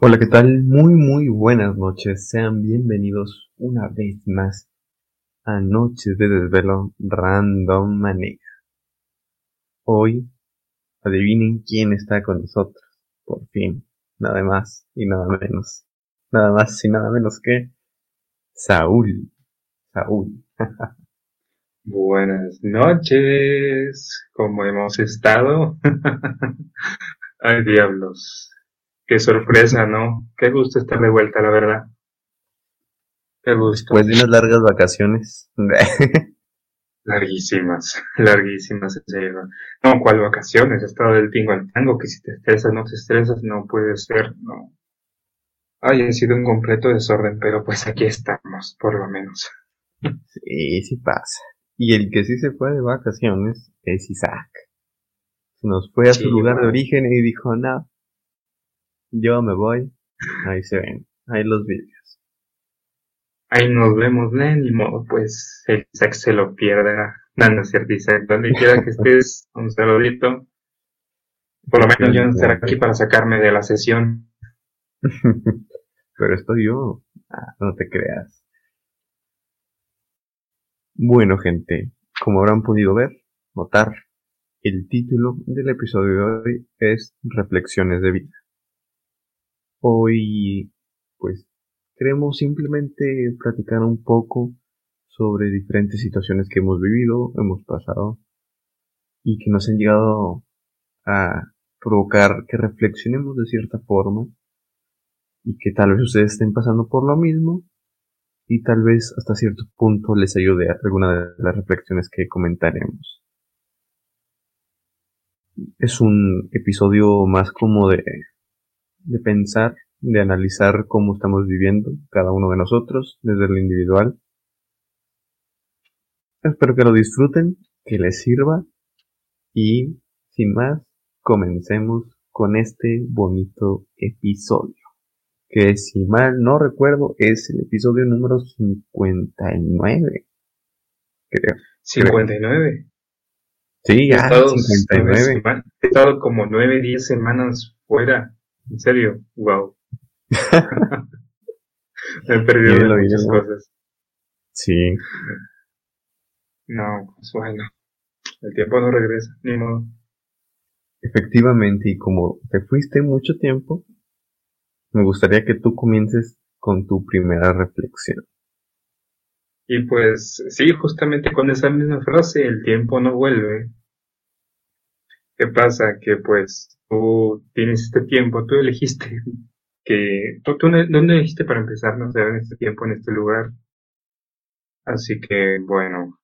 Hola, ¿qué tal? Muy, muy buenas noches. Sean bienvenidos una vez más a Noches de Desvelo Random Manera. Hoy, adivinen quién está con nosotros. Por fin. Nada más y nada menos. Nada más y nada menos que Saúl. Saúl. Buenas noches. ¿Cómo hemos estado? Ay, diablos. Qué sorpresa, ¿no? Qué gusto estar de vuelta, la verdad. Qué gusto. Después de unas largas vacaciones. larguísimas, larguísimas, en serio. No, ¿cuál vacaciones? He estado del tingo al tango, que si te estresas, no te estresas, no puede ser, no. Ay, ha sido un completo desorden, pero pues aquí estamos, por lo menos. Sí, sí pasa. Y el que sí se fue de vacaciones es Isaac. Se nos fue a su lugar de origen y dijo, no, yo me voy. Ahí se ven, ahí los vídeos. Ahí nos vemos, Len, y modo, pues el Isaac se lo pierda. No, no es cierto, Isaac, donde quiera que estés, un saludito. Por lo menos yo no estaré aquí para sacarme de la sesión. Pero estoy yo. No te creas. Bueno, gente, como habrán podido ver, notar, el título del episodio de hoy es Reflexiones de vida. Hoy, pues, queremos simplemente platicar un poco sobre diferentes situaciones que hemos vivido, hemos pasado y que nos han llegado a provocar que reflexionemos de cierta forma y que tal vez ustedes estén pasando por lo mismo y tal vez hasta cierto punto les ayude a alguna de las reflexiones que comentaremos. Es un episodio más como de de pensar, de analizar cómo estamos viviendo cada uno de nosotros desde lo individual. Espero que lo disfruten, que les sirva y sin más, comencemos con este bonito episodio. Que si mal no recuerdo es el episodio número 59. Creo. 59. Sí, ya, 59. He estado como 9, 10 semanas fuera. En serio, wow. Me he perdido muchas cosas. Sí. No, pues bueno. El tiempo no regresa, ni modo. Efectivamente, y como te fuiste mucho tiempo, me gustaría que tú comiences con tu primera reflexión. Y pues sí, justamente con esa misma frase, el tiempo no vuelve. ¿Qué pasa? Que pues tú tienes este tiempo, tú elegiste que, tú, ¿dónde elegiste para empezar, no sé, en este tiempo, en este lugar? Así que, bueno,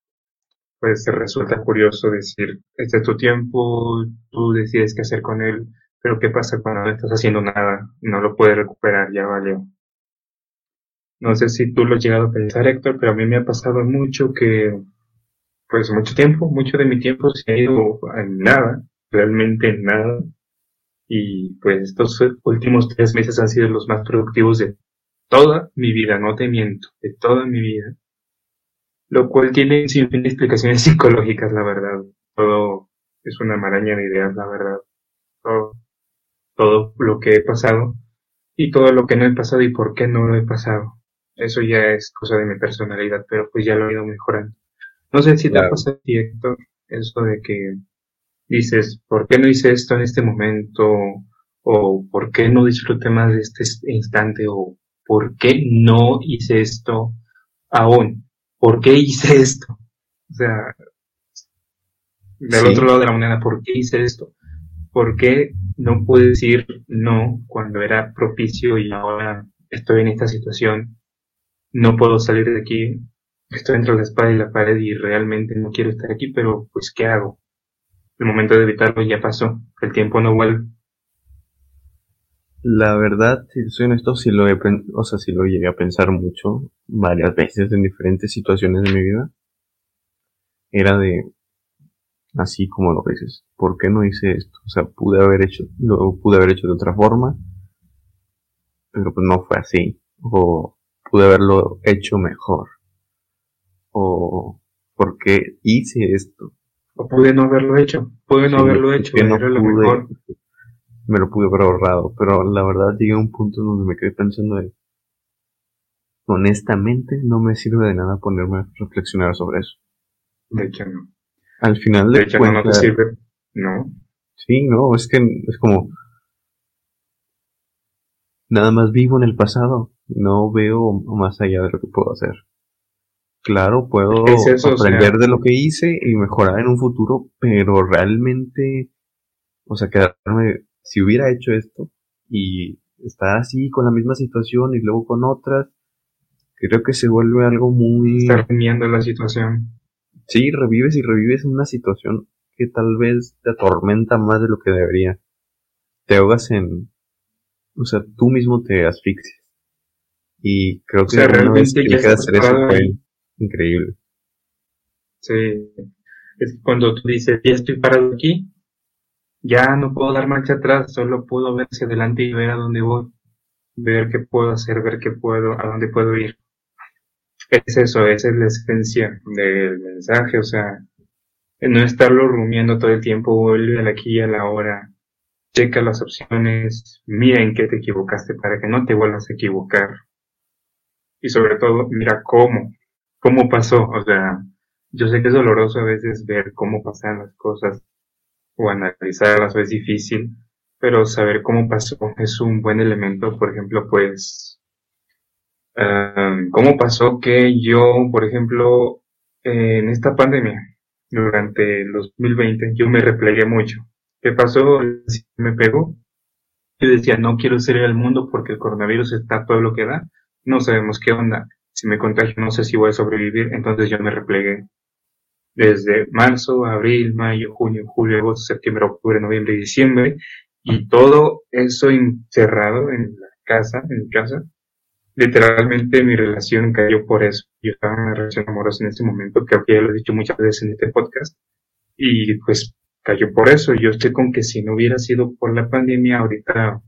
pues resulta curioso decir, este es tu tiempo, tú decides qué hacer con él, pero ¿qué pasa cuando no estás haciendo nada? No lo puedes recuperar, ya valió. No sé si tú lo has llegado a pensar, Héctor, pero a mí me ha pasado mucho que, pues mucho tiempo, mucho de mi tiempo se ha ido en nada, realmente en nada. Y pues estos últimos tres meses han sido los más productivos de toda mi vida, no te miento, de toda mi vida. Lo cual tiene sin fin de explicaciones psicológicas, la verdad. Todo es una maraña de ideas, la verdad. Todo, todo lo que he pasado y todo lo que no he pasado y por qué no lo he pasado. Eso ya es cosa de mi personalidad, pero pues ya lo he ido mejorando. No sé si te ha pasado, Héctor, eso de que dices, ¿por qué no hice esto en este momento? ¿O por qué no disfruté más de este instante? ¿O por qué no hice esto aún? ¿Por qué hice esto? O sea, del otro lado de la moneda, ¿por qué hice esto? ¿Por qué no pude decir no cuando era propicio y ahora estoy en esta situación? No puedo salir de aquí, estoy entre la espada y la pared y realmente no quiero estar aquí, pero pues ¿qué hago? El momento de evitarlo ya pasó, el tiempo no vuelve. La verdad, si soy honesto, si lo he, o sea, si lo llegué a pensar mucho, varias veces en diferentes situaciones de mi vida, era de, así como lo dices, ¿por qué no hice esto? O sea, pude haber hecho, lo pude haber hecho de otra forma, pero pues no fue así, o pude haberlo hecho mejor, o ¿por qué hice esto? O pude no haberlo hecho, pude no haberlo hecho, no era lo mejor. me lo pude haber ahorrado, pero la verdad llegué a un punto donde me quedé pensando de, honestamente no me sirve de nada ponerme a reflexionar sobre eso. De hecho no. Al final de, de, hecho cuentas, no te sirve. No. sí, no, es que es como nada más vivo en el pasado, no veo más allá de lo que puedo hacer. Claro, puedo Es eso, o sea- aprender de lo que hice y mejorar en un futuro, pero realmente, o sea, quedarme, si hubiera hecho esto y estar así con la misma situación y luego con otras, creo que se vuelve algo muy... Estar viendo la situación. Sí, revives y revives una situación que tal vez te atormenta más de lo que debería. Te ahogas en... O sea, tú mismo te asfixias. Y creo que sea, una vez realmente que ya hacer eso fue. Increíble. Sí. Es cuando tú dices, ya estoy parado aquí, ya no puedo dar marcha atrás, solo puedo ver hacia adelante y ver a dónde voy. Ver qué puedo hacer, ver qué puedo, a dónde puedo ir. Es eso, esa es la esencia del mensaje, o sea, no estarlo rumiando todo el tiempo, vuelve al aquí y a la hora, checa las opciones, mira en qué te equivocaste para que no te vuelvas a equivocar. Y sobre todo, mira cómo, cómo pasó, o sea, yo sé que es doloroso a veces ver cómo pasan las cosas o analizarlas o es difícil, pero saber cómo pasó es un buen elemento, por ejemplo, pues, em, cómo pasó que yo, por ejemplo, en esta pandemia, durante el 2020, yo me replegué mucho. ¿Qué pasó? Me pegó. Yo decía, no quiero salir al mundo porque el coronavirus está todo lo que da. No sabemos qué onda. Si me contagio, no sé si voy a sobrevivir. Entonces yo me replegué. Desde marzo, abril, mayo, junio, julio, agosto, septiembre, octubre, noviembre diciembre. Y todo eso encerrado en la casa, en mi casa. Literalmente mi relación cayó por eso. Yo estaba en una relación amorosa en ese momento, que ya lo he dicho muchas veces en este podcast. Y pues cayó por eso. Yo estoy con que si no hubiera sido por la pandemia, ahorita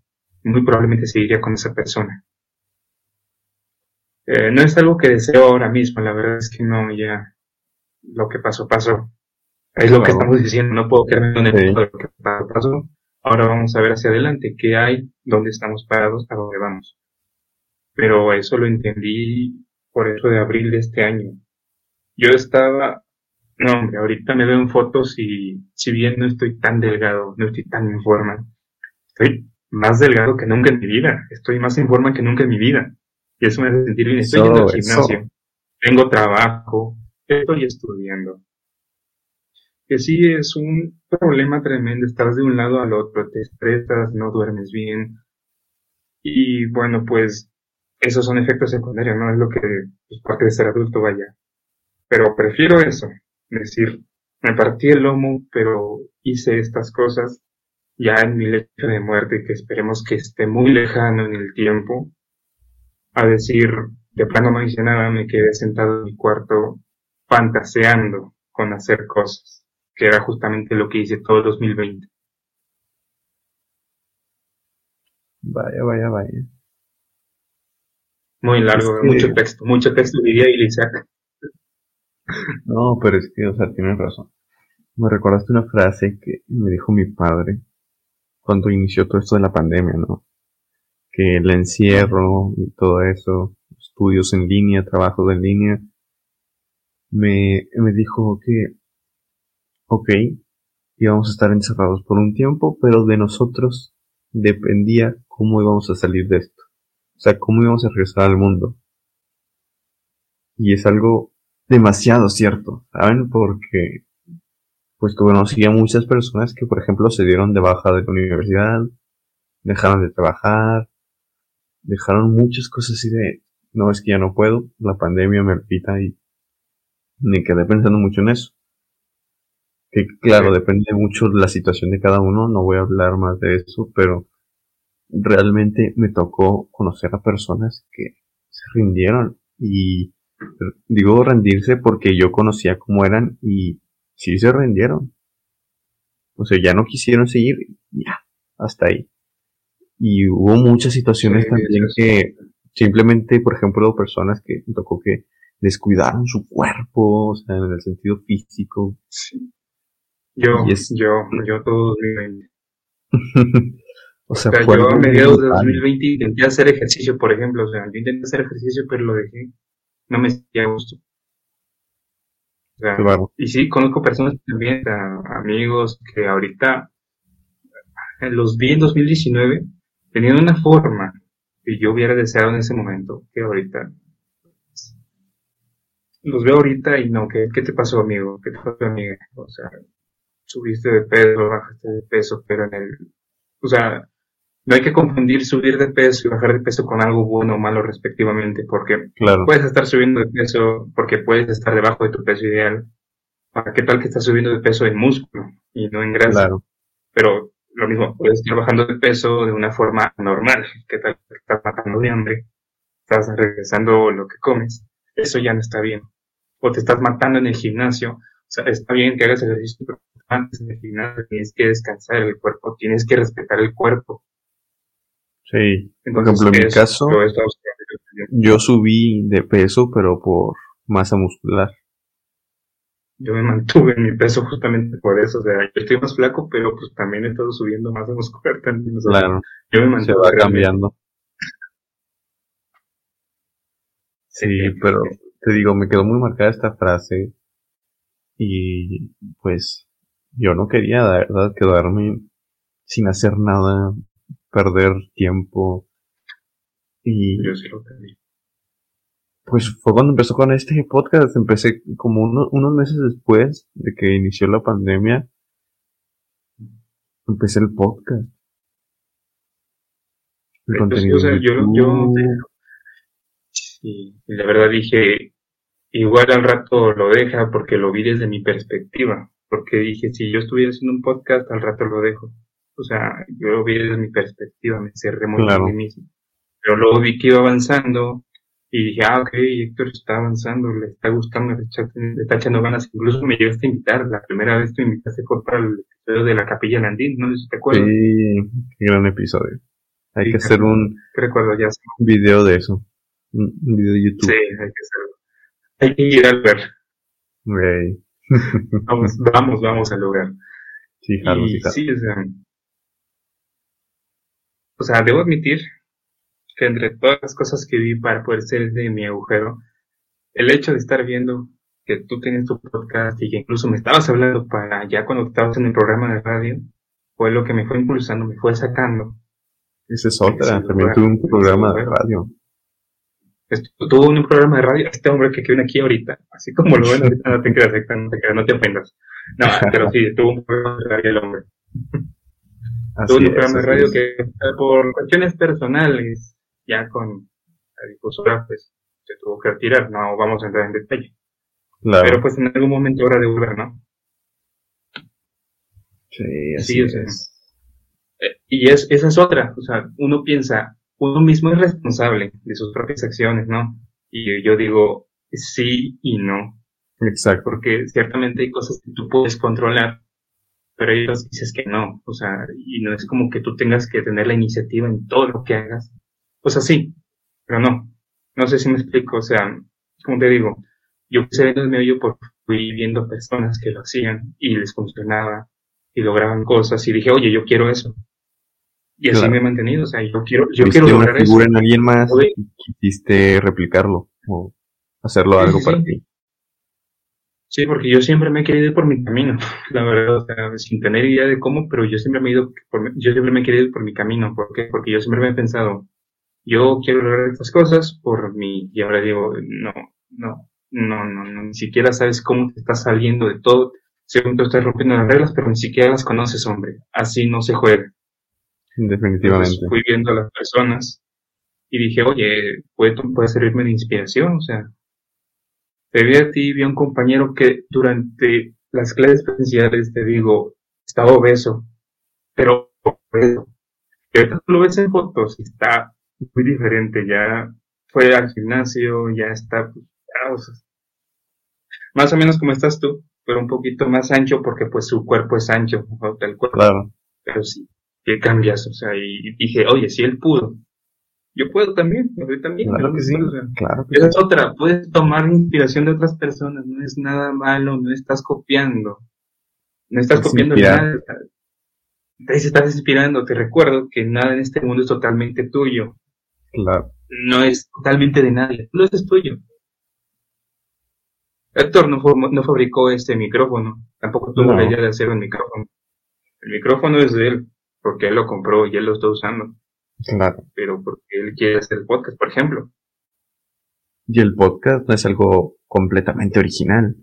muy probablemente seguiría con esa persona. Eh, no es algo que deseo ahora mismo, la verdad es que no, ya lo que pasó, pasó. Es lo que estamos diciendo, no puedo quedarme con el Sí. lo que pasó, pasó. Ahora vamos a ver hacia adelante, qué hay, dónde estamos parados, a dónde vamos. Pero eso lo entendí por eso de abril de este año. Yo estaba, no hombre, ahorita me veo en fotos y si bien no estoy tan delgado, no estoy tan en forma, estoy más delgado que nunca en mi vida, estoy más en forma que nunca en mi vida. Y eso me hace sentir bien, estoy yendo al eso. gimnasio, tengo trabajo, estoy estudiando. Que sí es un problema tremendo, estás de un lado al otro, te estresas, no duermes bien. Y bueno, pues esos son efectos secundarios, no es lo que es parte de ser adulto, vaya. Pero prefiero eso, decir, me partí el lomo, pero hice estas cosas ya en mi lecho de muerte, que esperemos que esté muy lejano en el tiempo, a decir, de plano no hice nada, me quedé sentado en mi cuarto fantaseando con hacer cosas, que era justamente lo que hice todo el 2020. Vaya, vaya, vaya. Muy largo, Es que- mucho texto, mucho texto diría Ilisac. No, pero es que, o sea, tienes razón. Me recordaste una frase que me dijo mi padre cuando inició todo esto de la pandemia, ¿no? Que el encierro y todo eso, estudios en línea, trabajos en línea, me, me dijo que, ok, íbamos a estar encerrados por un tiempo, pero de nosotros dependía cómo íbamos a salir de esto. O sea, cómo íbamos a regresar al mundo. Y es algo demasiado cierto, ¿saben? Porque pues conocí a muchas personas que, por ejemplo, se dieron de baja de la universidad, dejaron de trabajar, dejaron muchas cosas así de, no, es que ya no puedo, la pandemia me pita y me quedé pensando mucho en eso. Que claro, Sí. depende mucho de la situación de cada uno, no voy a hablar más de eso, pero realmente me tocó conocer a personas que se rindieron y digo rendirse porque yo conocía cómo eran y sí se rindieron. O sea, ya no quisieron seguir, ya, hasta ahí. Y hubo muchas situaciones Sí, también que simplemente, por ejemplo, personas que tocó que descuidaron su cuerpo, o sea, en el sentido físico. Sí. Yo, es- yo, yo todo 2020. O sea, yo a mediados de 2020 intenté hacer ejercicio, por ejemplo, o sea, yo intenté hacer ejercicio, pero lo dejé. No me sentía a gusto. O sea, Y sí, conozco personas también, amigos que ahorita los vi en 2019 teniendo una forma que yo hubiera deseado en ese momento, que ahorita los veo ahorita y no, ¿qué, qué te pasó amigo? ¿Qué te pasó amiga? O sea, subiste de peso, bajaste de peso, pero en el, o sea, no hay que confundir subir de peso y bajar de peso con algo bueno o malo respectivamente, porque puedes estar subiendo de peso porque puedes estar debajo de tu peso ideal. ¿Para qué tal que estás subiendo de peso en músculo y no en grasa? Pero lo mismo, puedes estar bajando de peso de una forma normal. ¿Qué tal que estás matando de hambre? Estás regresando lo que comes. Eso ya no está bien. O te estás matando en el gimnasio. O sea, está bien que hagas ejercicio, pero antes en el gimnasio tienes que descansar el cuerpo, tienes que respetar el cuerpo Sí, por ejemplo, en mi caso, yo subí de peso, pero por masa muscular. Yo me mantuve en mi peso justamente por eso, o sea, yo estoy más flaco, pero pues también he estado subiendo masa muscular también. claro, yo me mantuve. Se va cambiando. Sí, pero te digo, me quedó muy marcada esta frase y pues yo no quería, la verdad, quedarme sin hacer nada perder tiempo. Y pues fue cuando empezó con este podcast. Empecé como unos meses después de que inició la pandemia. Empecé el podcast. El contenido yo, yo, sí, la verdad dije, igual al rato lo deja porque lo vi desde mi perspectiva. Porque dije, si yo estuviera haciendo un podcast, al rato lo dejo. O sea, yo lo vi desde mi perspectiva, me cerré muy claro. mí mismo. Pero luego vi que iba avanzando y dije, ah, ok, Héctor está avanzando, le está gustando, le está, echando ganas. Incluso me llegaste a invitar, la primera vez que me invitaste fue para el episodio de la Capilla Landín, no sé si te acuerdas. Sí, qué gran episodio. Hay que hacer un recuerdo ya. video de eso. Un video de YouTube. Sí, hay que hacerlo. Hay que ir al ver. vamos, vamos, vamos al lugar. Sí, Carlos, sí, sí, o sea, o sea, debo admitir que entre todas las cosas que vi para poder ser de mi agujero, el hecho de estar viendo que tú tenías tu podcast y que incluso me estabas hablando para ya cuando estabas en el programa de radio, fue lo que me fue impulsando, me fue sacando. Esa es otra, también tuve un programa de radio. Tuvo un programa de radio, este hombre que viene aquí ahorita, así como lo ven ahorita, no te creas, no te, no te ofendas. No, pero sí, tuvo un programa de radio el hombre. Tuve un programa de radio que por cuestiones personales, ya con la difusora, pues se tuvo que retirar, no vamos a entrar en detalle. Pero pues en algún momento habrá de volver, ¿no? Sí, así es. Eh, y es, esa es otra, o sea, uno piensa, uno mismo es responsable de sus propias acciones, ¿no? Y yo digo, sí y no. Exacto. Porque ciertamente hay cosas que tú puedes controlar pero ellos dices que no, o sea, y no es como que tú tengas que tener la iniciativa en todo lo que hagas. O sea, sí, pero no. No sé si me explico, o sea, como te digo, yo empecé viendo el medio porque fui viendo personas que lo hacían y les funcionaba y lograban cosas y dije, oye, yo quiero eso. Y así me he mantenido, o sea, yo quiero, yo quiero lograr eso. en alguien más y quisiste replicarlo o hacerlo algo para ti. Sí, porque yo siempre me he querido ir por mi camino, la verdad, o sea, sin tener idea de cómo, pero yo siempre me he ido por, yo siempre me he querido ir por mi camino, ¿por qué? Porque yo siempre me he pensado, yo quiero lograr estas cosas por mí, y ahora digo, no, no, no, no, no ni siquiera sabes cómo te estás saliendo de todo, según tú estás rompiendo las reglas, pero ni siquiera las conoces, hombre, así no se juega. Definitivamente. fui viendo a las personas y dije, oye, puede, puede servirme de inspiración, o sea, te vi a ti, vi a un compañero que durante las clases presenciales, te digo, estaba obeso, pero obeso. Y ahorita tú lo ves en fotos y está muy diferente, ya fue al gimnasio, ya está, pues, más o menos como estás tú, pero un poquito más ancho porque pues su cuerpo es ancho, el cuerpo. Claro. Pero sí, que cambias, o sea, y dije, oye, si él pudo, yo puedo también, yo también. Claro que sí, claro esa es otra, puedes tomar inspiración de otras personas, no es nada malo, no estás copiando, no estás copiando nada. Entonces estás inspirando, te recuerdo que nada en este mundo es totalmente tuyo. Claro. No es totalmente de nadie, no es tuyo. Héctor no, no fabricó este micrófono, tampoco tuvo la idea de hacer un micrófono. El micrófono es de él, porque él lo compró y él lo está usando. Claro. Pero porque él quiere hacer el podcast, por ejemplo. Y el podcast no es algo completamente original.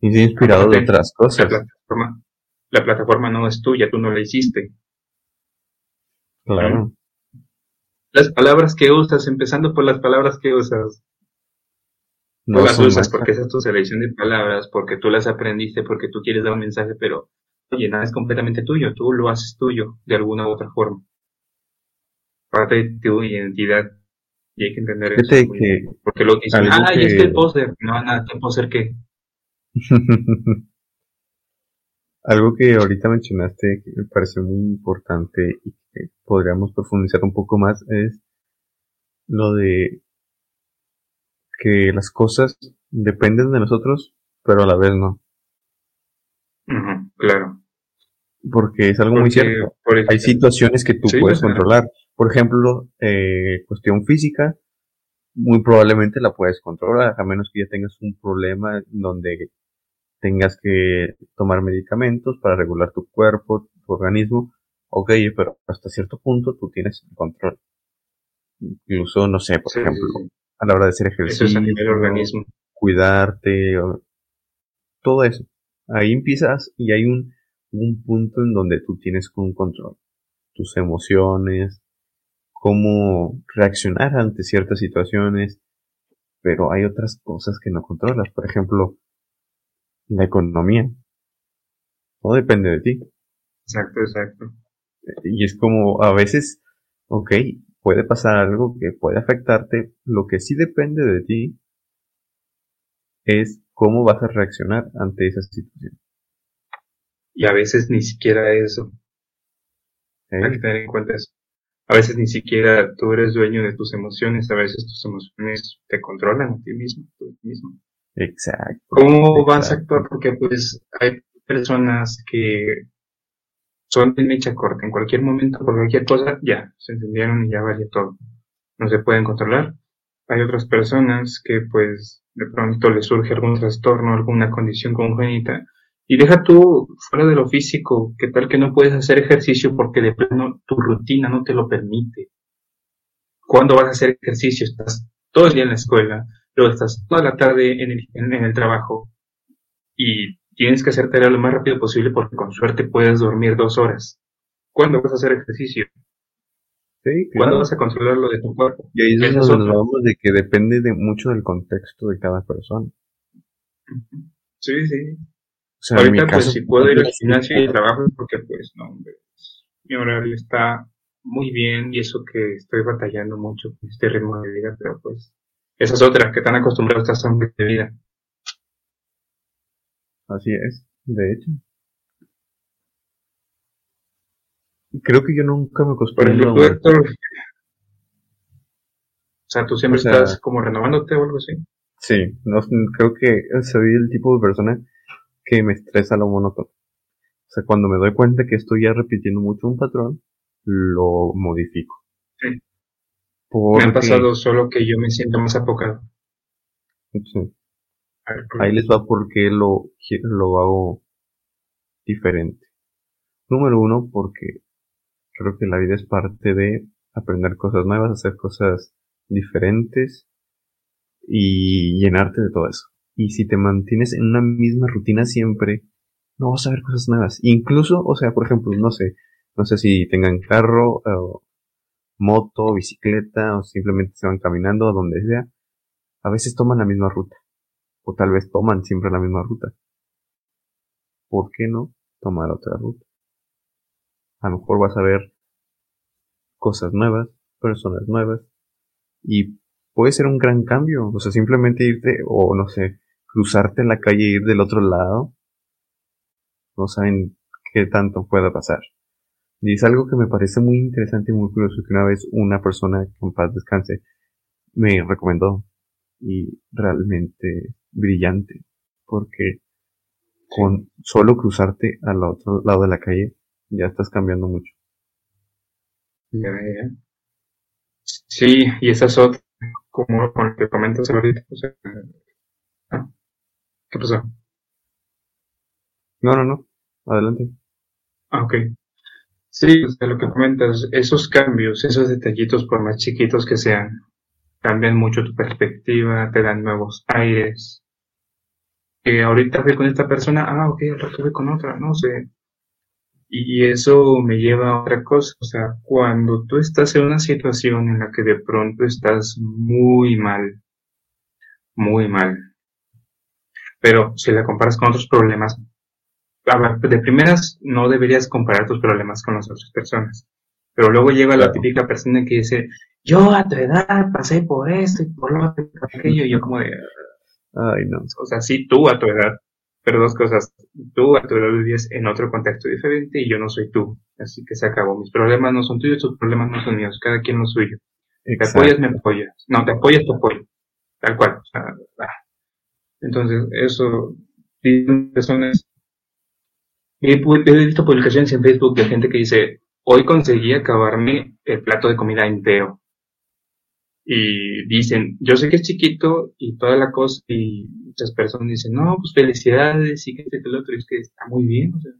Es inspirado de otras cosas. La plataforma, la plataforma no es tuya, tú no la hiciste. Claro. Las palabras que usas, empezando por las palabras que usas. No las usas porque esa es tu selección de palabras, porque tú las aprendiste, porque tú quieres dar un mensaje, pero oye, nada es completamente tuyo, tú lo haces tuyo de alguna u otra forma. Parte de tu identidad. Y hay que entender eso. Que porque lo dicen, ah, y es que el póster. No, nada, ¿qué póster qué? Algo que ahorita mencionaste que me parece muy importante y que podríamos profundizar un poco más es lo de que las cosas dependen de nosotros, pero a la vez no. claro. Porque es algo muy cierto. Hay situaciones que tú puedes controlar. Por ejemplo, eh, cuestión física, muy probablemente la puedes controlar, a menos que ya tengas un problema donde tengas que tomar medicamentos para regular tu cuerpo, tu organismo. Ok, pero hasta cierto punto tú tienes el control. Incluso, no sé, por ejemplo, a la hora de hacer ejercicio, organismo. cuidarte, todo eso. Ahí empiezas y hay un, un punto en donde tú tienes un control. Tus emociones, cómo reaccionar ante ciertas situaciones, pero hay otras cosas que no controlas. Por ejemplo, la economía. Todo depende de ti. Exacto, exacto. Y es como a veces, ok, puede pasar algo que puede afectarte. Lo que sí depende de ti es cómo vas a reaccionar ante esa situación. Y a veces ni siquiera eso. Hay que tener en cuenta eso. A veces ni siquiera tú eres dueño de tus emociones, a veces tus emociones te controlan a ti mismo, mismo. Exacto. ¿Cómo vas a actuar? Porque pues hay personas que son de mecha corta, en cualquier momento, por cualquier cosa, ya, se entendieron y ya vale todo. No se pueden controlar. Hay otras personas que pues de pronto les surge algún trastorno, alguna condición congénita, y deja tú fuera de lo físico, que tal que no puedes hacer ejercicio porque de plano tu rutina no te lo permite. ¿Cuándo vas a hacer ejercicio? Estás todo el día en la escuela, luego estás toda la tarde en, el trabajo y tienes que hacer tarea lo más rápido posible porque con suerte puedes dormir dos horas. ¿Cuándo vas a hacer ejercicio? Sí, ¿Cuándo vas a controlar lo de tu cuerpo? Y ahí es donde nos vamos de que depende de mucho del contexto de cada persona. Sí, sí. Ahorita, pues, si puedo ir al gimnasio y trabajo porque, pues, no, hombre, mi horario está muy bien y eso que estoy batallando mucho con este ritmo de vida, pero pues, esa es otra, que están acostumbrados a esta de vida. Así es, de hecho. Creo que yo nunca me acostumbré. Por ejemplo, o sea, tú siempre estás como renovándote o algo así. Sí, no, creo que soy el tipo de persona que me estresa lo monótono. O sea, cuando me doy cuenta que estoy ya repitiendo mucho un patrón, lo modifico. Sí. Me ha pasado solo que yo me siento más apocado. Sí. Ahí les va porque lo, lo hago diferente. Número uno, porque creo que la vida es parte de aprender cosas nuevas, hacer cosas diferentes y llenarte de todo eso. Y si te mantienes en una misma rutina siempre, no vas a ver cosas nuevas. Incluso, o sea, por ejemplo, no sé, no sé si tengan carro, o moto, bicicleta, o simplemente se van caminando a donde sea. A veces toman la misma ruta. O tal vez toman siempre la misma ruta. ¿Por qué no tomar otra ruta? A lo mejor vas a ver cosas nuevas, personas nuevas, y puede ser un gran cambio. O sea, simplemente irte, o no sé, cruzarte en la calle e ir del otro lado, no saben qué tanto pueda pasar. Y es algo que me parece muy interesante y muy curioso que una vez una persona con paz descanse me recomendó y realmente brillante porque con solo cruzarte al otro lado de la calle Ya estás cambiando mucho. Sí, y esa es otra, como con lo que comentas ahorita. O sea, ah, ¿Qué pasó? No, no, no. Adelante. Ah, ok. Sí, o sea, lo que comentas, esos cambios, esos detallitos, por más chiquitos que sean, cambian mucho tu perspectiva, te dan nuevos aires. Que ahorita fui con esta persona, ah, ok, al rato con otra, no sé. Y eso me lleva a otra cosa, o sea, cuando tú estás en una situación en la que de pronto estás muy mal, muy mal, pero si la comparas con otros problemas, de primeras no deberías comparar tus problemas con las otras personas. Pero luego llega la típica persona que dice, yo a tu edad pasé por esto y por lo otro por aquello, y yo como de... Ay, no. O sea, sí, tú a tu edad, pero dos cosas. Tú a tu edad vivías en otro contexto diferente y yo no soy tú. Así que se acabó. Mis problemas no son tuyos, tus problemas no son míos. Cada quien lo suyo. Te apoyas, me apoyas. No, te apoyas, te apoyo. Tal cual. O sea, ah. Entonces, eso, personas he visto publicaciones en Facebook de gente que dice, hoy conseguí acabarme el plato de comida entero. Y dicen, yo sé que es chiquito y toda la cosa, y muchas personas dicen, no, pues felicidades, y que este el otro, y es que está muy bien, o sea,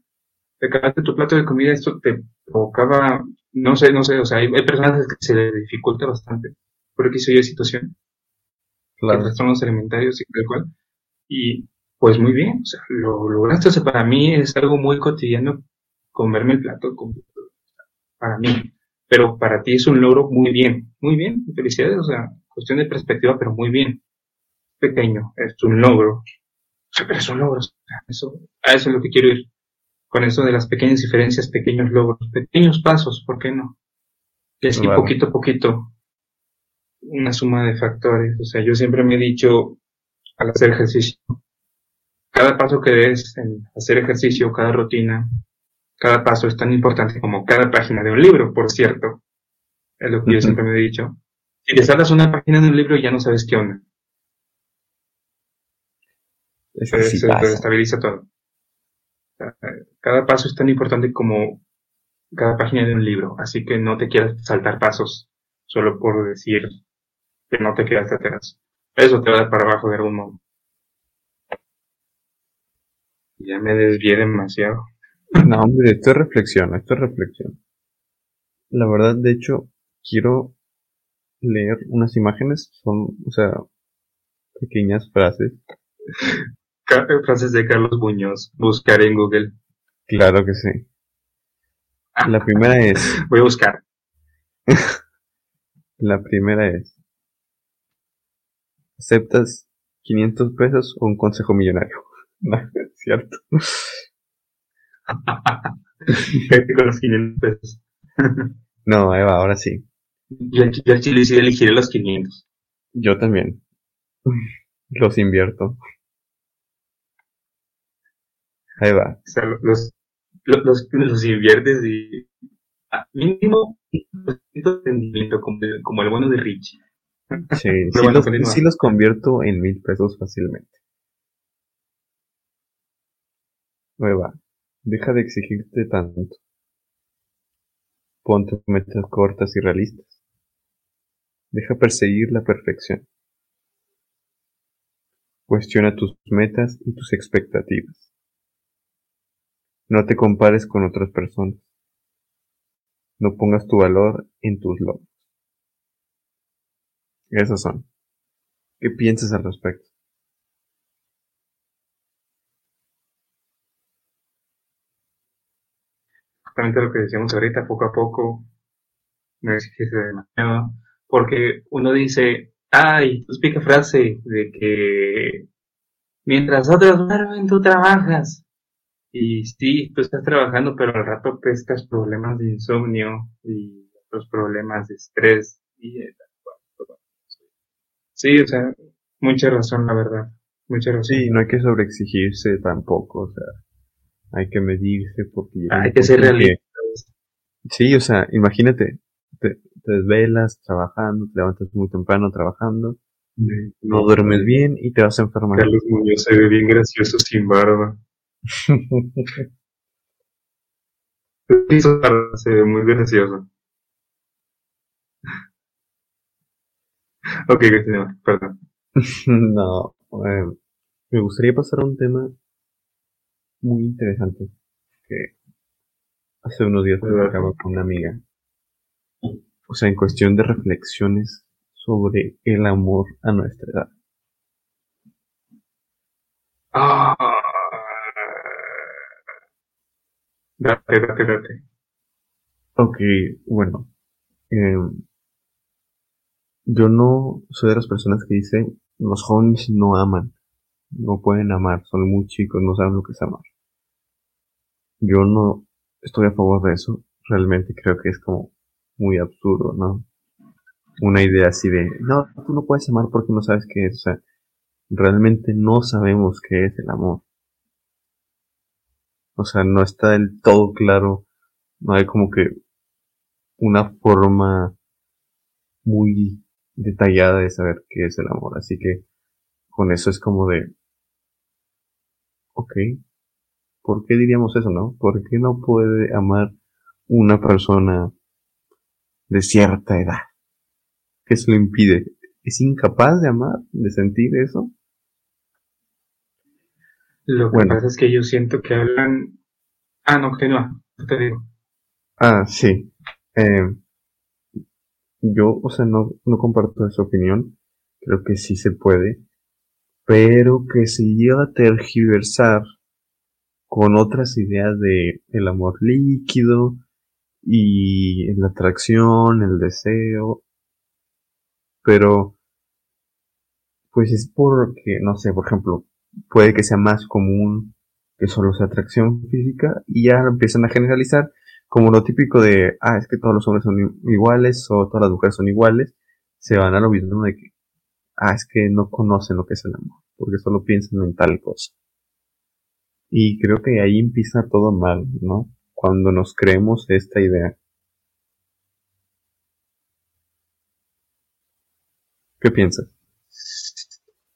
te acabaste tu plato de comida, esto te provocaba, no sé, no sé, o sea, hay, personas que se les dificulta bastante, porque soy yo situación, claro. trastornos alimentarios y tal cual, y pues muy bien, o sea, lo lograste. O sea, para mí es algo muy cotidiano comerme el plato para mí. Pero para ti es un logro muy bien, muy bien, felicidades, o sea, cuestión de perspectiva, pero muy bien. Pequeño, es un logro. Pero es un logro. Eso, a eso es lo que quiero ir. Con eso de las pequeñas diferencias, pequeños logros, pequeños pasos, ¿por qué no? Y así poquito a poquito, una suma de factores. O sea, yo siempre me he dicho al hacer ejercicio, cada paso que des en hacer ejercicio, cada rutina, cada paso es tan importante como cada página de un libro, por cierto. Es lo que yo siempre me he dicho. Si te saltas una página de un libro ya no sabes qué onda. se, se estabiliza todo. Cada paso es tan importante como cada página de un libro, así que no te quieras saltar pasos solo por decir que no te quedas atrás. Eso te va a dar para abajo de algún modo. Ya me desvié demasiado. No, hombre, esto es reflexión, esto es reflexión. La verdad, de hecho, quiero leer unas imágenes, son, o sea, pequeñas frases. frases de Carlos Muñoz, buscar en Google. Claro que sí. La primera es... Voy a buscar. La primera es... ¿Aceptas 500 pesos o un consejo millonario? No, es cierto. con los 500 pesos. no, Eva, ahora sí. Yo, yo Chile sí elegiré los 500. Yo también. Los invierto. Ahí va. O sea, los, los, los, inviertes y a mínimo entendimiento como, como el bueno de Richie. Sí, sí, los, sí los convierto en mil pesos fácilmente. Nueva, deja de exigirte tanto. Ponte metas cortas y realistas. Deja perseguir la perfección. Cuestiona tus metas y tus expectativas. No te compares con otras personas. No pongas tu valor en tus logros. Esas son. ¿Qué piensas al respecto? Lo que decíamos ahorita, poco a poco, no exigirse demasiado, porque uno dice, ay, tú explica frase de que mientras otros duermen, tú trabajas. Y sí, tú estás trabajando, pero al rato pescas problemas de insomnio y otros problemas de estrés. Y, sí, o sea, mucha razón, la verdad. Mucha razón. Sí, no hay que sobreexigirse tampoco, o sea hay que medirse porque... hay que ser realista. Sí, o sea, imagínate, te, desvelas trabajando, te levantas muy temprano trabajando, no duermes bien y te vas a enfermar. Carlos Muñoz se ve bien gracioso sin barba. Se ve muy gracioso. ok, perdón. no, eh, me gustaría pasar a un tema muy interesante que hace unos días acabo con una amiga. O sea, en cuestión de reflexiones sobre el amor a nuestra edad. Ah. Date, date, date. Ok, bueno. Em, yo no soy de las personas que dicen los jóvenes no aman, no pueden amar, son muy chicos, no saben lo que es amar. Yo no estoy a favor de eso, realmente creo que es como muy absurdo, ¿no? Una idea así de, no, tú no puedes amar porque no sabes qué es, o sea, realmente no sabemos qué es el amor. O sea, no está del todo claro, no hay como que una forma muy detallada de saber qué es el amor. Así que con eso es como de, ok, ¿por qué diríamos eso, no? ¿Por qué no puede amar una persona de cierta edad? ¿Qué se lo impide? ¿Es incapaz de amar, de sentir eso? Lo que pasa es que yo siento que hablan... Ah, no, continúa, te digo. Ah, sí. Eh, yo, o sea, no, no comparto esa opinión. Creo que sí se puede. Pero que se llega a tergiversar con otras ideas de el amor líquido y la atracción, el deseo. Pero, pues es porque, no sé, por ejemplo, puede que sea más común que solo sea atracción física y ya empiezan a generalizar como lo típico de, ah, es que todos los hombres son iguales o todas las mujeres son iguales, se van a lo mismo de que, ah, es que no conocen lo que es el amor, porque solo piensan en tal cosa. Y creo que ahí empieza todo mal, ¿no? Cuando nos creemos esta idea. ¿Qué piensas?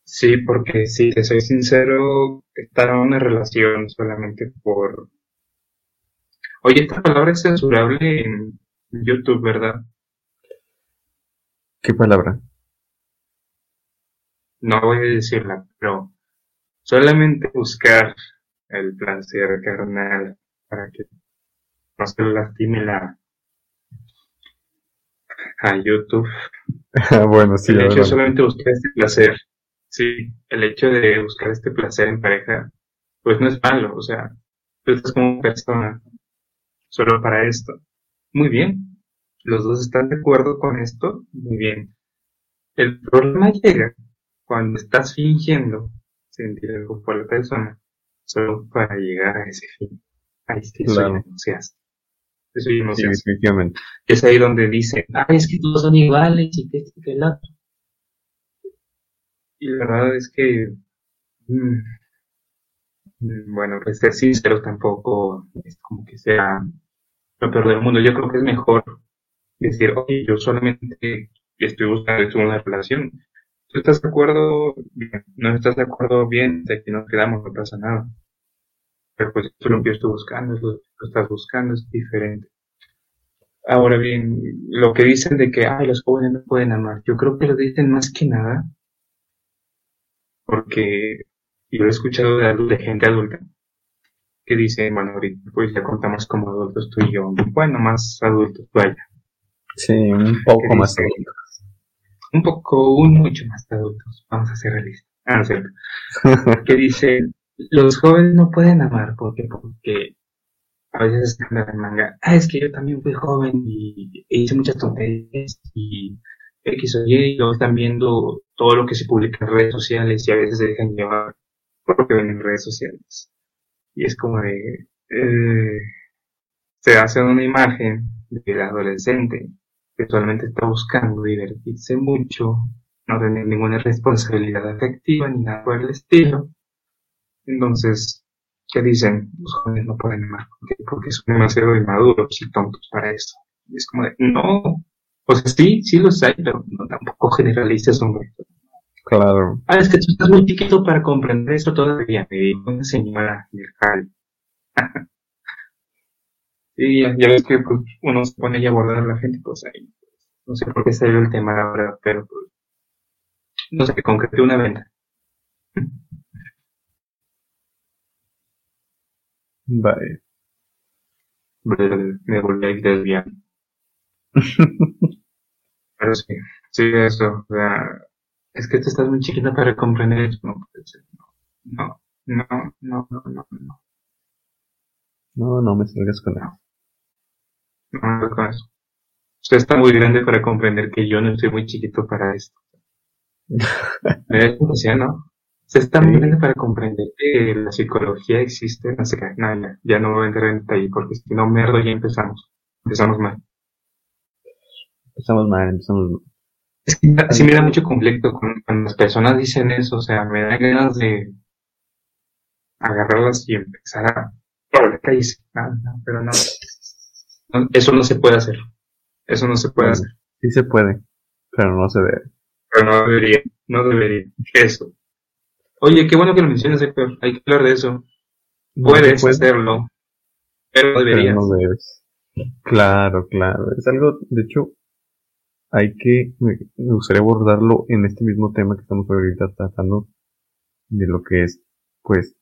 Sí, porque si te soy sincero, estar en una relación solamente por Oye, esta palabra es censurable en YouTube, ¿verdad? ¿Qué palabra? No voy a decirla, pero solamente buscar el placer carnal para que no se lastime la a YouTube. bueno, sí. El hecho de solamente buscar este placer, sí, el hecho de buscar este placer en pareja, pues no es malo, o sea, tú estás como persona, solo para esto. Muy bien. Los dos están de acuerdo con esto. Muy bien. El problema llega cuando estás fingiendo sentir algo por la persona solo para llegar a ese fin. Ahí sí claro. soy Soy sí, definitivamente. Es ahí donde dice, ah, es que todos son iguales y que este que el otro. Y la verdad es que, mm, mm, bueno, pues ser sincero tampoco es como que sea lo peor del mundo. Yo creo que es mejor decir, oye, yo solamente estoy buscando una relación. ¿Tú estás de acuerdo? Bien. ¿No estás de acuerdo? Bien, de aquí nos quedamos, no pasa nada. Pero pues tú lo que estoy buscando, lo que estás buscando es diferente. Ahora bien, lo que dicen de que, ay, los jóvenes no pueden amar, yo creo que lo dicen más que nada porque yo he escuchado de, de gente adulta que dice, bueno, ahorita pues ya contamos como adultos tú y yo, bueno, más adultos, vaya. Sí, un poco más adultos. Un poco, un mucho más adultos, vamos a ser realistas. Ah, no cierto. que dice, los jóvenes no pueden amar, porque Porque a veces están en manga, ah, es que yo también fui joven y, hice muchas tonterías y X o Y, y luego están viendo todo lo que se publica en redes sociales y a veces se dejan llevar por lo que ven en redes sociales y es como de, eh, se hace una imagen del adolescente que actualmente está buscando divertirse mucho, no tener ninguna responsabilidad afectiva ni nada por el estilo. Entonces, ¿qué dicen? Los jóvenes no pueden amar porque, son demasiado inmaduros y tontos para eso. Y es como de, no, o sea, sí, sí los hay, pero no tampoco generalistas, hombre. Claro. Ah, es que tú estás muy chiquito para comprender eso todavía, me dijo una señora del Y ya, ya, ves que pues, uno se pone a abordar a la gente, pues ahí. No sé por qué salió el tema, verdad, pero pues. No sé, concreté una venta. Vale. Me volví a ir desviando. pero sí, sí, eso. O sea, es que tú estás muy chiquita para comprender eso. No No, no, no, no, no, no. No, no me salgas con eso. No, eso. Usted está muy grande para comprender que yo no estoy muy chiquito para esto. Es ¿no? Usted está muy grande para comprender que la psicología existe. No sé qué, no, ya, ya no voy a entrar en detalle porque si no merdo ya empezamos. Empezamos mal. Empezamos mal, empezamos mal. Es que así me da mucho conflicto cuando las personas dicen eso, o sea, me da ganas de agarrarlas y empezar a pero no. Eso no se puede hacer. Eso no se puede hacer. Sí se puede, pero no se debe. Pero no debería, no debería. Eso. Oye, qué bueno que lo mencionas, Héctor. Hay que hablar de eso. Puedes hacerlo, pero deberías. no debes. Claro, claro. Es algo, de hecho, hay que, me gustaría abordarlo en este mismo tema que estamos ahorita tratando de lo que es, pues,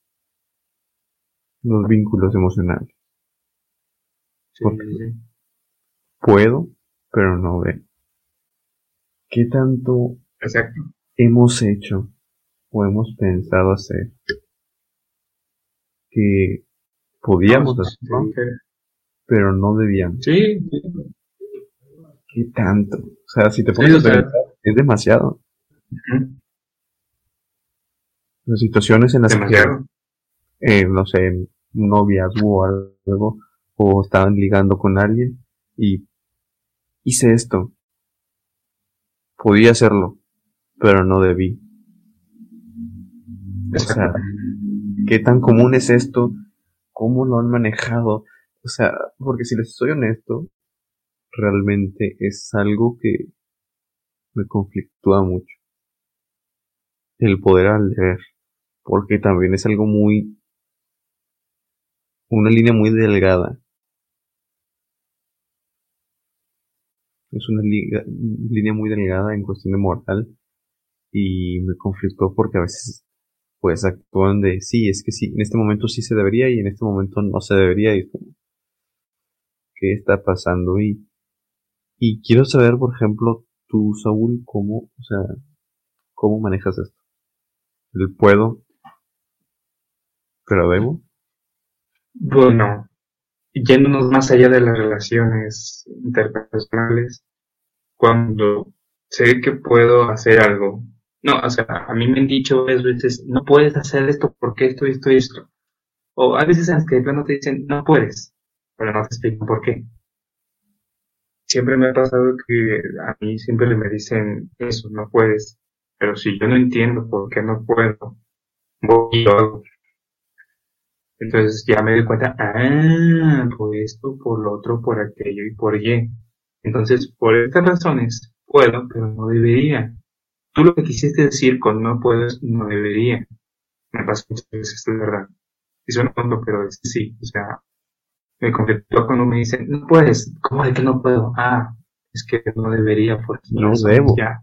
los vínculos emocionales. Puedo, pero no veo. ¿Qué tanto hemos hecho o hemos pensado hacer que podíamos hacer, pero no debíamos? Sí. ¿Qué tanto? O sea, si te pones a pensar, es demasiado. Las situaciones en las que eh, no sé, un noviazgo o algo, o estaban ligando con alguien y hice esto. Podía hacerlo, pero no debí. O sea, ¿qué tan común es esto? ¿Cómo lo han manejado? O sea, porque si les soy honesto, realmente es algo que me conflictúa mucho. El poder al deber. Porque también es algo muy una línea muy delgada. Es una línea muy delgada en cuestión de moral y me conflictó porque a veces pues actúan de sí, es que sí, en este momento sí se debería y en este momento no se debería y como qué está pasando y y quiero saber, por ejemplo, tú Saúl, cómo, o sea, cómo manejas esto. El puedo, pero debo. Bueno, yéndonos más allá de las relaciones interpersonales, cuando sé que puedo hacer algo, no, o sea, a mí me han dicho varias veces, no puedes hacer esto porque esto, esto esto. O a veces en las que de plano te dicen, no puedes, pero no te explican por qué. Siempre me ha pasado que a mí siempre me dicen eso, no puedes. Pero si yo no entiendo por qué no puedo, voy y lo hago. Entonces ya me doy cuenta, ah, por esto, por lo otro, por aquello y por Y. Entonces, por estas razones, puedo, pero no debería. Tú lo que quisiste decir con no puedes, no debería. Me pasa muchas veces, es verdad. Y suena tonto, pero es, sí, o sea, me conflictó cuando me dicen, no puedes, ¿cómo de que no puedo? Ah, es que no debería, porque no debo. Ya,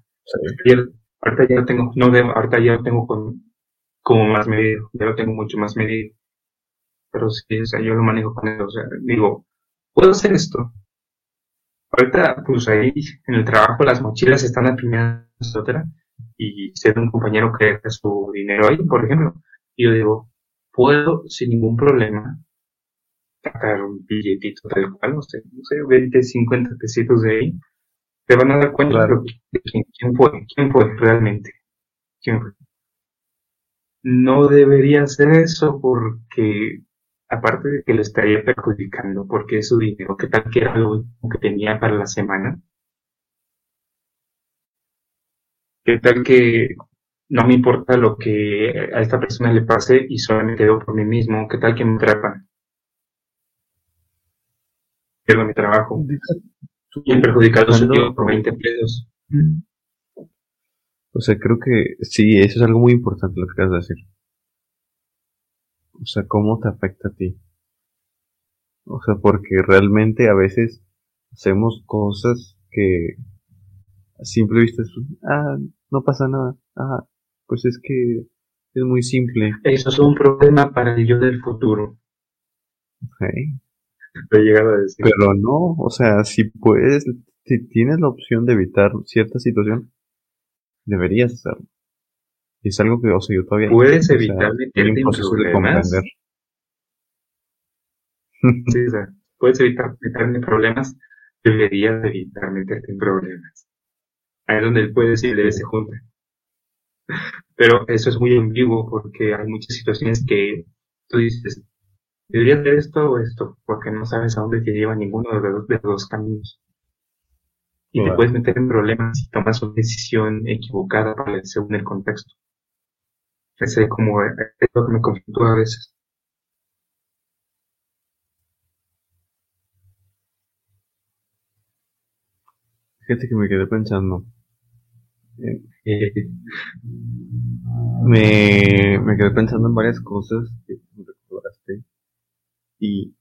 ahorita ya lo tengo, no debo, ahorita ya lo tengo con, como más medido, ya lo tengo mucho más medido pero sí, o sea, yo lo manejo con eso, o sea, digo, puedo hacer esto. Ahorita, pues ahí en el trabajo las mochilas están apiñadas, etcétera, y de un compañero que deja su dinero ahí, por ejemplo, y yo digo, puedo sin ningún problema sacar un billetito tal cual, no sé, no sé, 20, 50 pesitos de ahí, te van a dar cuenta de quién, quién fue, quién fue realmente, quién fue. No debería hacer eso porque aparte de que lo estaría perjudicando porque es su dinero, ¿qué tal que era lo que tenía para la semana? ¿Qué tal que no me importa lo que a esta persona le pase y solo me quedo por mí mismo? ¿Qué tal que me atrapan? Pierdo mi trabajo. Y el soy yo por 20 pesos. O sea, creo que sí, eso es algo muy importante lo que acabas de decir. O sea, ¿cómo te afecta a ti? O sea, porque realmente a veces hacemos cosas que a simple vista es, ah, no pasa nada. Ah, pues es que es muy simple. Eso es un problema para el yo del futuro. Okay. llegado a decir. Pero no, o sea, si puedes, si tienes la opción de evitar cierta situación, deberías hacerlo. Y es algo que, o sea, yo todavía... Puedes evitar meterte en problemas. sí, o sea, puedes evitar meterte en problemas, deberías evitar meterte en problemas. Ahí es donde él puede decir, debe se junta. Pero eso es muy ambiguo porque hay muchas situaciones que tú dices, debería hacer esto o esto, porque no sabes a dónde te lleva ninguno de los, dos caminos. Y te puedes meter en problemas si tomas una decisión equivocada para según el contexto. Ese es como es lo que me conflictúa a veces. Fíjate que me quedé pensando. Eh, me, me quedé pensando en varias cosas que recordaste y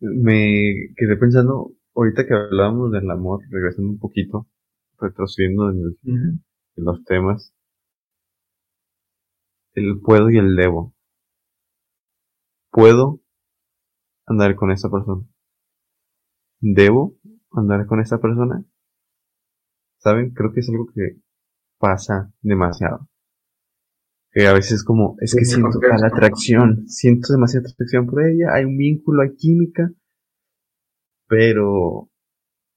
me quedé pensando, ahorita que hablábamos del amor, regresando un poquito, retrocediendo en, los temas, el puedo y el debo. Puedo andar con esa persona. Debo andar con esa persona. ¿Saben? Creo que es algo que pasa demasiado que a veces como, es que siento la atracción, siento demasiada atracción por ella, hay un vínculo, hay química, pero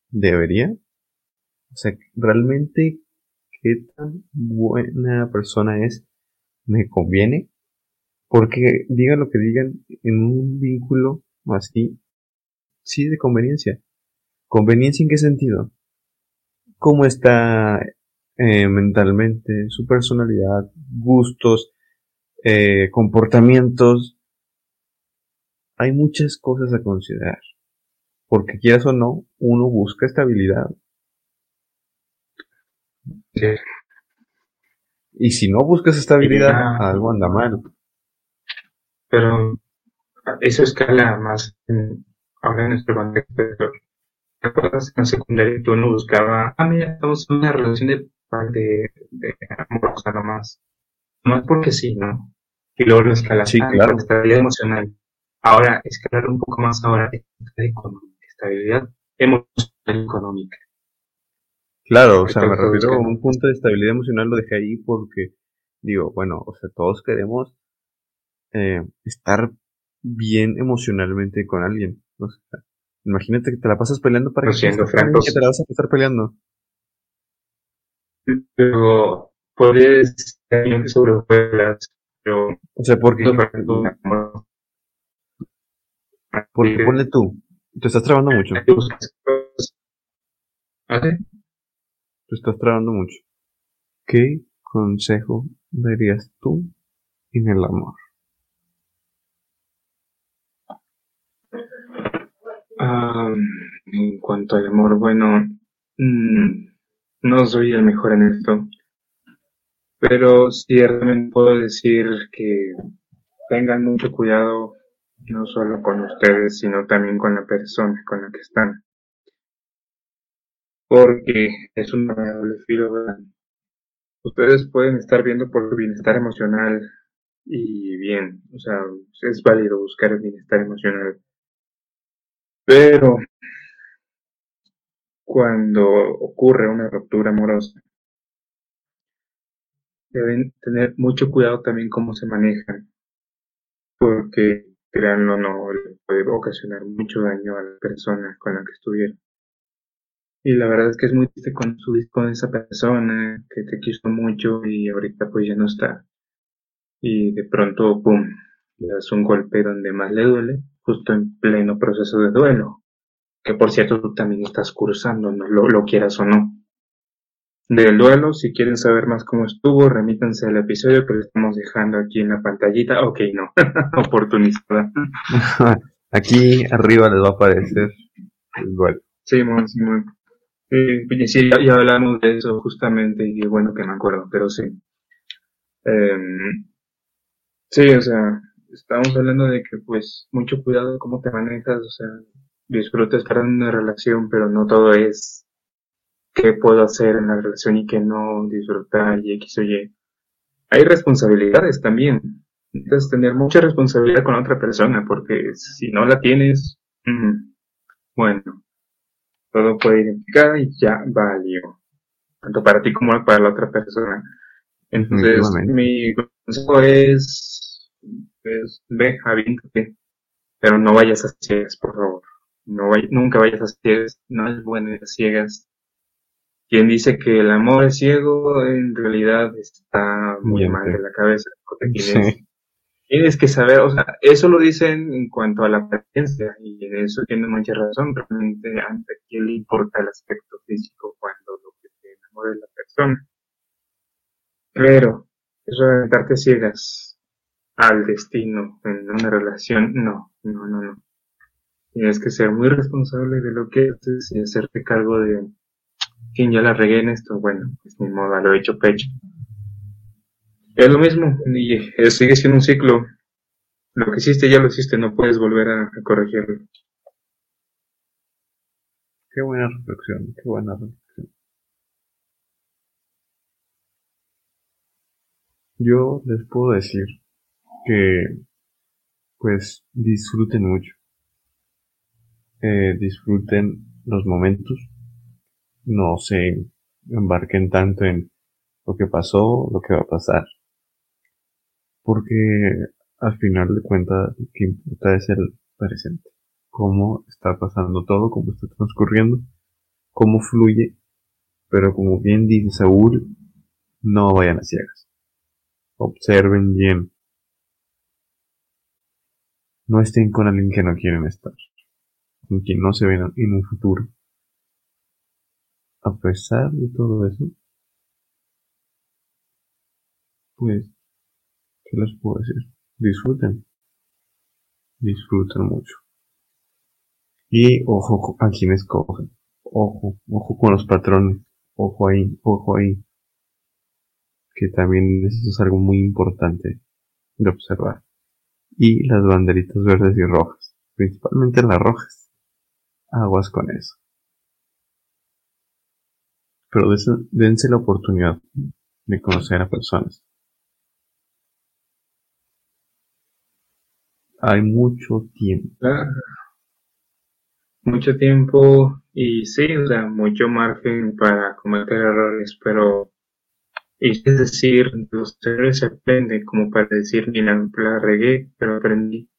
¿debería? O sea, ¿realmente qué tan buena persona es? ¿Me conviene? Porque digan lo que digan, en un vínculo así, sí de conveniencia. ¿Conveniencia en qué sentido? ¿Cómo está eh, mentalmente, su personalidad, gustos, eh, comportamientos. Hay muchas cosas a considerar. Porque quieras o no, uno busca estabilidad. Y si no buscas estabilidad, algo anda mal. Pero eso escala más en, ahora en nuestro contexto. ¿Recuerdas en secundaria que uno buscaba, ah, mira, estamos en una relación de de, de amorosa nomás. es porque sí, ¿no? Y luego lo escalar sí, claro. estabilidad emocional. Ahora, escalar un poco más ahora, estabilidad emocional económica. Claro, o sea, me refiero a un punto de estabilidad emocional, lo dejé ahí porque, digo, bueno, o sea, todos queremos eh, estar bien emocionalmente con alguien. O sea, imagínate que te la pasas peleando para que, que te la vas a estar peleando. Pero puedes también sobrevuelas, pero... O sea, porque... Porque ponle tú, te estás trabando mucho. ¿Ah, sí? Te estás trabando mucho. ¿Qué consejo darías tú en el amor? Um, en cuanto al amor, bueno, mmm, no soy el mejor en esto, pero ciertamente puedo decir que tengan mucho cuidado no solo con ustedes, sino también con la persona con la que están. Porque es un doble filo. Ustedes pueden estar viendo por su bienestar emocional y bien, o sea, es válido buscar el bienestar emocional. Pero cuando ocurre una ruptura amorosa. Deben tener mucho cuidado también cómo se manejan, porque créanlo no, le puede ocasionar mucho daño a la persona con la que estuvieron. Y la verdad es que es muy triste cuando subís con esa persona que te quiso mucho y ahorita pues ya no está. Y de pronto, pum, le das un golpe donde más le duele, justo en pleno proceso de duelo que por cierto tú también estás cursando, no lo, quieras o no. Del duelo, si quieren saber más cómo estuvo, remítanse al episodio que le estamos dejando aquí en la pantallita. Ok, no, oportunista. aquí arriba les va a aparecer el duelo. Simón, Simón. Sí, sí ya, hablamos de eso justamente y bueno que me acuerdo, pero sí. Em, sí, o sea, estamos hablando de que pues mucho cuidado cómo te manejas, o sea, disfruta estar en una relación, pero no todo es qué puedo hacer en la relación y qué no disfrutar y X o Y. Hay responsabilidades también. Necesitas tener mucha responsabilidad con otra persona, porque si no la tienes, bueno, todo puede identificar y ya valió. Tanto para ti como para la otra persona. Entonces, mi consejo es, pues, ve, avíntate, pero no vayas a ciegas, por favor. No nunca vayas a ciegas, no es bueno ir a ciegas. Quien dice que el amor es ciego, en realidad está muy mal de la cabeza, porque tienes, tienes que saber, o sea, eso lo dicen en cuanto a la apariencia, y en eso tiene mucha razón, realmente a quién le importa el aspecto físico cuando lo que te enamora es la persona pero eso de darte ciegas al destino en una relación, no, no, no, no. Tienes que ser muy responsable de lo que haces y hacerte cargo de quien ya la regué en esto. Bueno, pues ni modo, lo he hecho pecho. Es lo mismo, y sigue siendo un ciclo. Lo que hiciste ya lo hiciste, no puedes volver a, a corregirlo. Qué buena reflexión, qué buena reflexión. Yo les puedo decir que pues disfruten mucho. Eh, disfruten los momentos. No se embarquen tanto en lo que pasó, lo que va a pasar. Porque al final de cuentas lo que importa es el presente. Cómo está pasando todo, cómo está transcurriendo, cómo fluye. Pero como bien dice Saúl, no vayan a ciegas. Observen bien. No estén con alguien que no quieren estar, con quien no se ven en un futuro. A pesar de todo eso, pues, ¿qué les puedo decir? Disfruten. Disfruten mucho. Y ojo a quienes cogen. Ojo, ojo con los patrones. Ojo ahí, ojo ahí que también eso es algo muy importante de observar. Y las banderitas verdes y rojas, principalmente las rojas. Aguas con eso. Pero dense la oportunidad de conocer a personas. Hay mucho tiempo. mucho tiempo y sí, o sea, mucho margen para cometer errores, pero es decir, los errores se aprenden como para decir, mira, la regué, pero aprendí.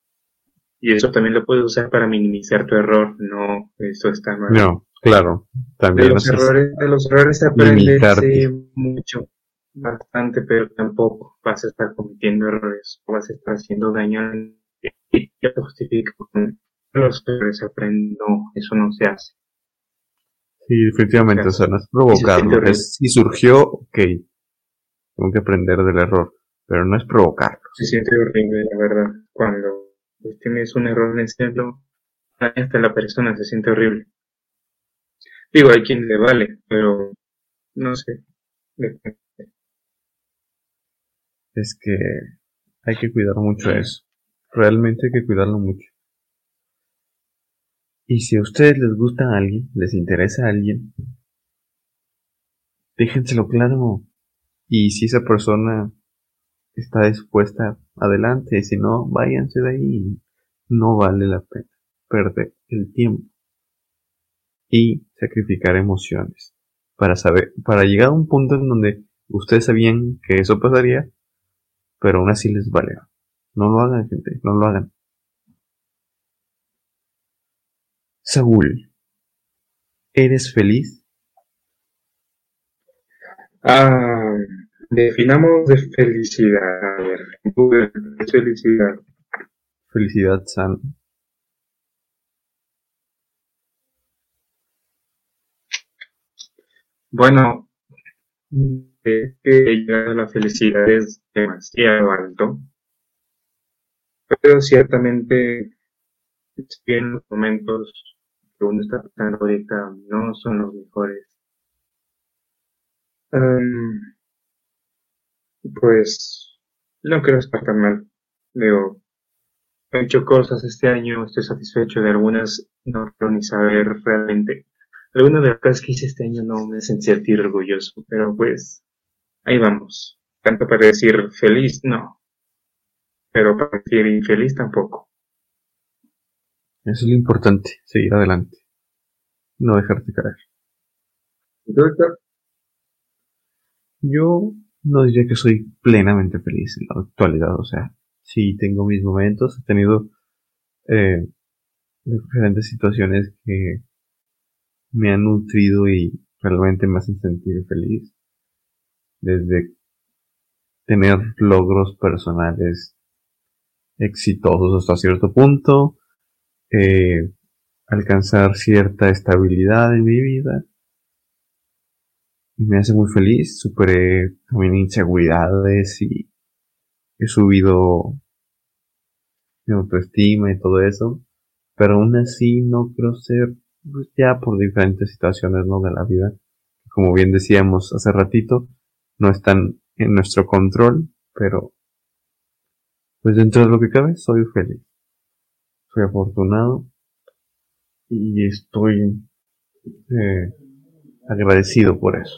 Y eso también lo puedes usar para minimizar tu error, no, eso está mal. No, claro, también. De los, errores, de los errores se aprende mucho, bastante, pero tampoco vas a estar cometiendo errores o vas a estar haciendo daño y ya te justifico los errores se aprenden, no, eso no se hace. Sí, definitivamente, o sea, no es provocado, es si surgió, ok, tengo que aprender del error, pero no es provocarlo. Se siente horrible, la verdad. Cuando tienes un error en el cielo, hasta la persona se siente horrible. Digo, hay quien le vale, pero no sé. Es que hay que cuidar mucho eso. Realmente hay que cuidarlo mucho. Y si a ustedes les gusta a alguien, les interesa a alguien, déjenselo claro. Y si esa persona está dispuesta, adelante. Si no, váyanse de ahí. No vale la pena perder el tiempo y sacrificar emociones para saber, para llegar a un punto en donde ustedes sabían que eso pasaría, pero aún así les vale. No lo hagan, gente, no lo hagan. Saúl, ¿eres feliz? Ah, definamos de felicidad. A ver, ¿qué es felicidad? Felicidad sana. Bueno, es que la felicidad es demasiado alto, pero ciertamente bien los momentos que uno está pasando ahorita no son los mejores pues no creo estar tan mal. Digo, he hecho cosas este año, estoy satisfecho de algunas, no quiero ni saber realmente. Algunas de las cosas que hice este año no me hacen sentir orgulloso, pero pues ahí vamos. Tanto para decir feliz, no. Pero para decir infeliz tampoco. Eso es lo importante, seguir adelante. No dejarte caer. Yo no diría que soy plenamente feliz en la actualidad, o sea, sí tengo mis momentos, he tenido eh, diferentes situaciones que me han nutrido y realmente me hacen sentir feliz. Desde tener logros personales exitosos hasta cierto punto, eh, alcanzar cierta estabilidad en mi vida, me hace muy feliz, superé también inseguridades y he subido mi autoestima y todo eso, pero aún así no creo ser, pues ya por diferentes situaciones, ¿no? De la vida, como bien decíamos hace ratito, no están en nuestro control, pero pues dentro de lo que cabe soy feliz, soy afortunado y estoy eh, agradecido por eso.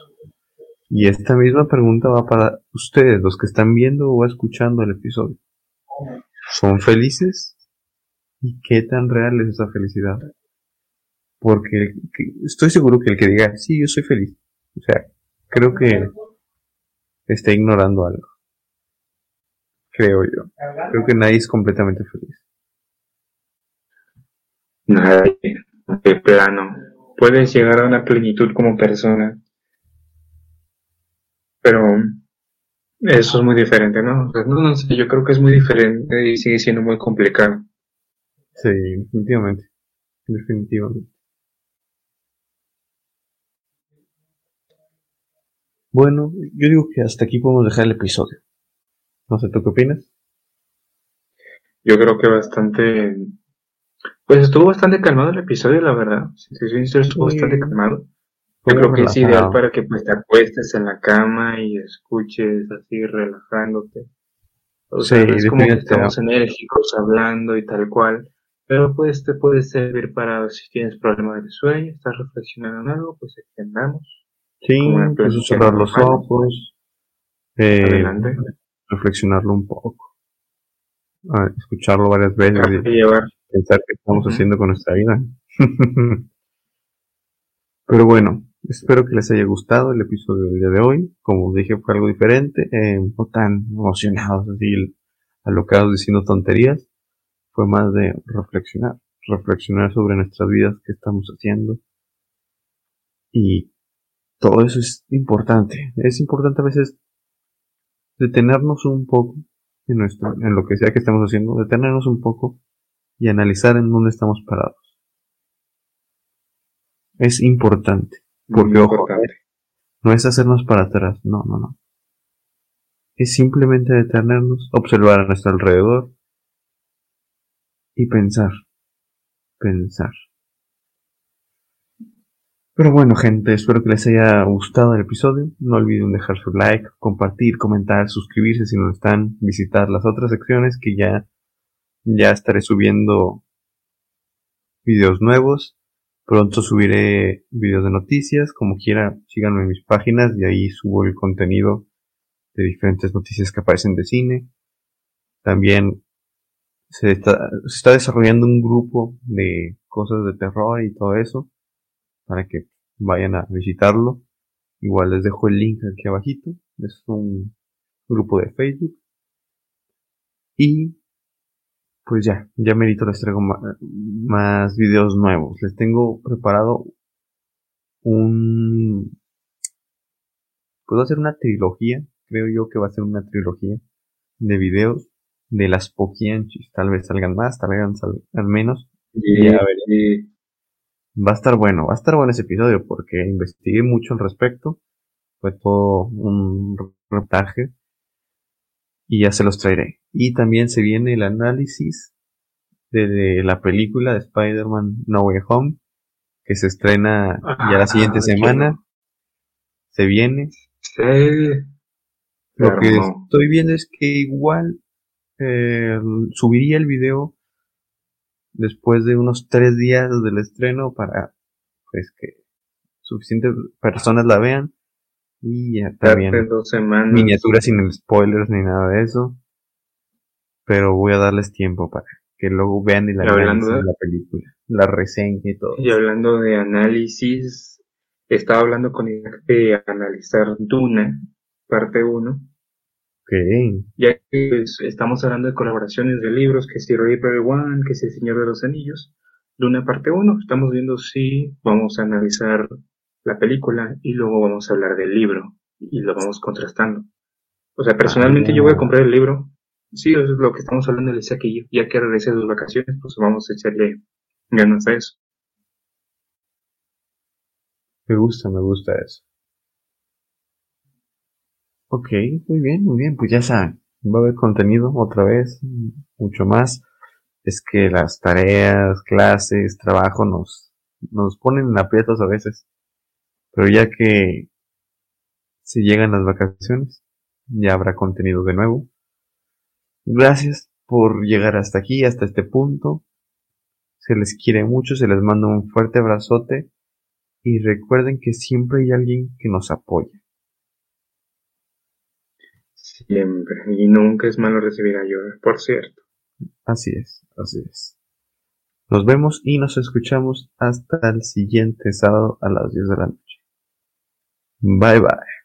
Y esta misma pregunta va para ustedes, los que están viendo o escuchando el episodio. ¿Son felices? ¿Y qué tan real es esa felicidad? Porque estoy seguro que el que diga, sí, yo soy feliz, o sea, creo que está ignorando algo. Creo yo. Creo que nadie es completamente feliz. Nadie, de plano. Puedes llegar a una plenitud como persona, pero eso es muy diferente, ¿no? no, no sé, yo creo que es muy diferente y sigue siendo muy complicado. Sí, definitivamente. Definitivamente. Bueno, yo digo que hasta aquí podemos dejar el episodio. No sé, ¿tú qué opinas? Yo creo que bastante... Pues estuvo bastante calmado el episodio, la verdad. Si soy sincero, estuvo bastante calmado. Yo creo que es ideal para que pues te acuestes en la cama y escuches así relajándote. O sea, es como que estamos enérgicos hablando y tal cual. Pero pues te puede servir para si tienes problemas de sueño, estás reflexionando en algo, pues extendamos. Sí, puedes cerrar los ojos. Eh, reflexionarlo un poco. escucharlo varias veces y pensar qué estamos haciendo con nuestra vida. Pero bueno, Espero que les haya gustado el episodio del día de hoy. Como dije, fue algo diferente, eh, no tan emocionados, así alocados diciendo tonterías. Fue más de reflexionar, reflexionar sobre nuestras vidas, qué estamos haciendo. Y todo eso es importante. Es importante a veces detenernos un poco en, nuestro, en lo que sea que estamos haciendo, detenernos un poco y analizar en dónde estamos parados. Es importante. Porque, ojo, no es hacernos para atrás, no, no, no. Es simplemente detenernos, observar a nuestro alrededor y pensar, pensar. Pero bueno, gente, espero que les haya gustado el episodio. No olviden dejar su like, compartir, comentar, suscribirse si no están, visitar las otras secciones que ya, ya estaré subiendo videos nuevos Pronto subiré videos de noticias, como quiera, síganme en mis páginas y ahí subo el contenido de diferentes noticias que aparecen de cine. También se está, se está desarrollando un grupo de cosas de terror y todo eso para que vayan a visitarlo. Igual les dejo el link aquí abajito. Es un grupo de Facebook. Y pues ya, ya merito les traigo más, videos nuevos. Les tengo preparado un... Puedo hacer una trilogía, creo yo que va a ser una trilogía de videos de las Pokianchis. Tal vez salgan más, tal vez salgan menos. Y, a ver, va a estar bueno, va a estar bueno ese episodio porque investigué mucho al respecto. Fue todo un reportaje y ya se los traeré. Y también se viene el análisis de, la película de Spider-Man No Way Home, que se estrena ya la siguiente ah, semana. Se viene. Lo que estoy viendo es que igual eh, subiría el video después de unos tres días del estreno para pues que suficientes personas la vean. Y ya también dos semanas. miniaturas sin spoilers ni nada de eso. Pero voy a darles tiempo para que luego vean y la, la película la reseña y todo y hablando de análisis estaba hablando con Isaac de analizar Duna parte 1 ya que pues, estamos hablando de colaboraciones de libros, que si Ready Player One, que si El Señor de los Anillos, Luna parte 1, estamos viendo si vamos a analizar la película y luego vamos a hablar del libro y lo vamos contrastando. O sea, personalmente yo voy a comprar el libro. Sí, eso es lo que estamos hablando de Isaac y Ya que regrese de sus vacaciones, pues vamos a echarle ganas a eso. Me gusta, me gusta eso. Ok, muy bien, muy bien. Pues ya saben, va a haber contenido otra vez, mucho más. Es que las tareas, clases, trabajo nos, nos ponen en aprietos a veces. Pero ya que se llegan las vacaciones, ya habrá contenido de nuevo. Gracias por llegar hasta aquí, hasta este punto. Se les quiere mucho, se les manda un fuerte abrazote y recuerden que siempre hay alguien que nos apoya. Siempre. Y nunca es malo recibir ayuda, por cierto. Así es, así es. Nos vemos y nos escuchamos hasta el siguiente sábado a las 10 de la noche. Bye bye.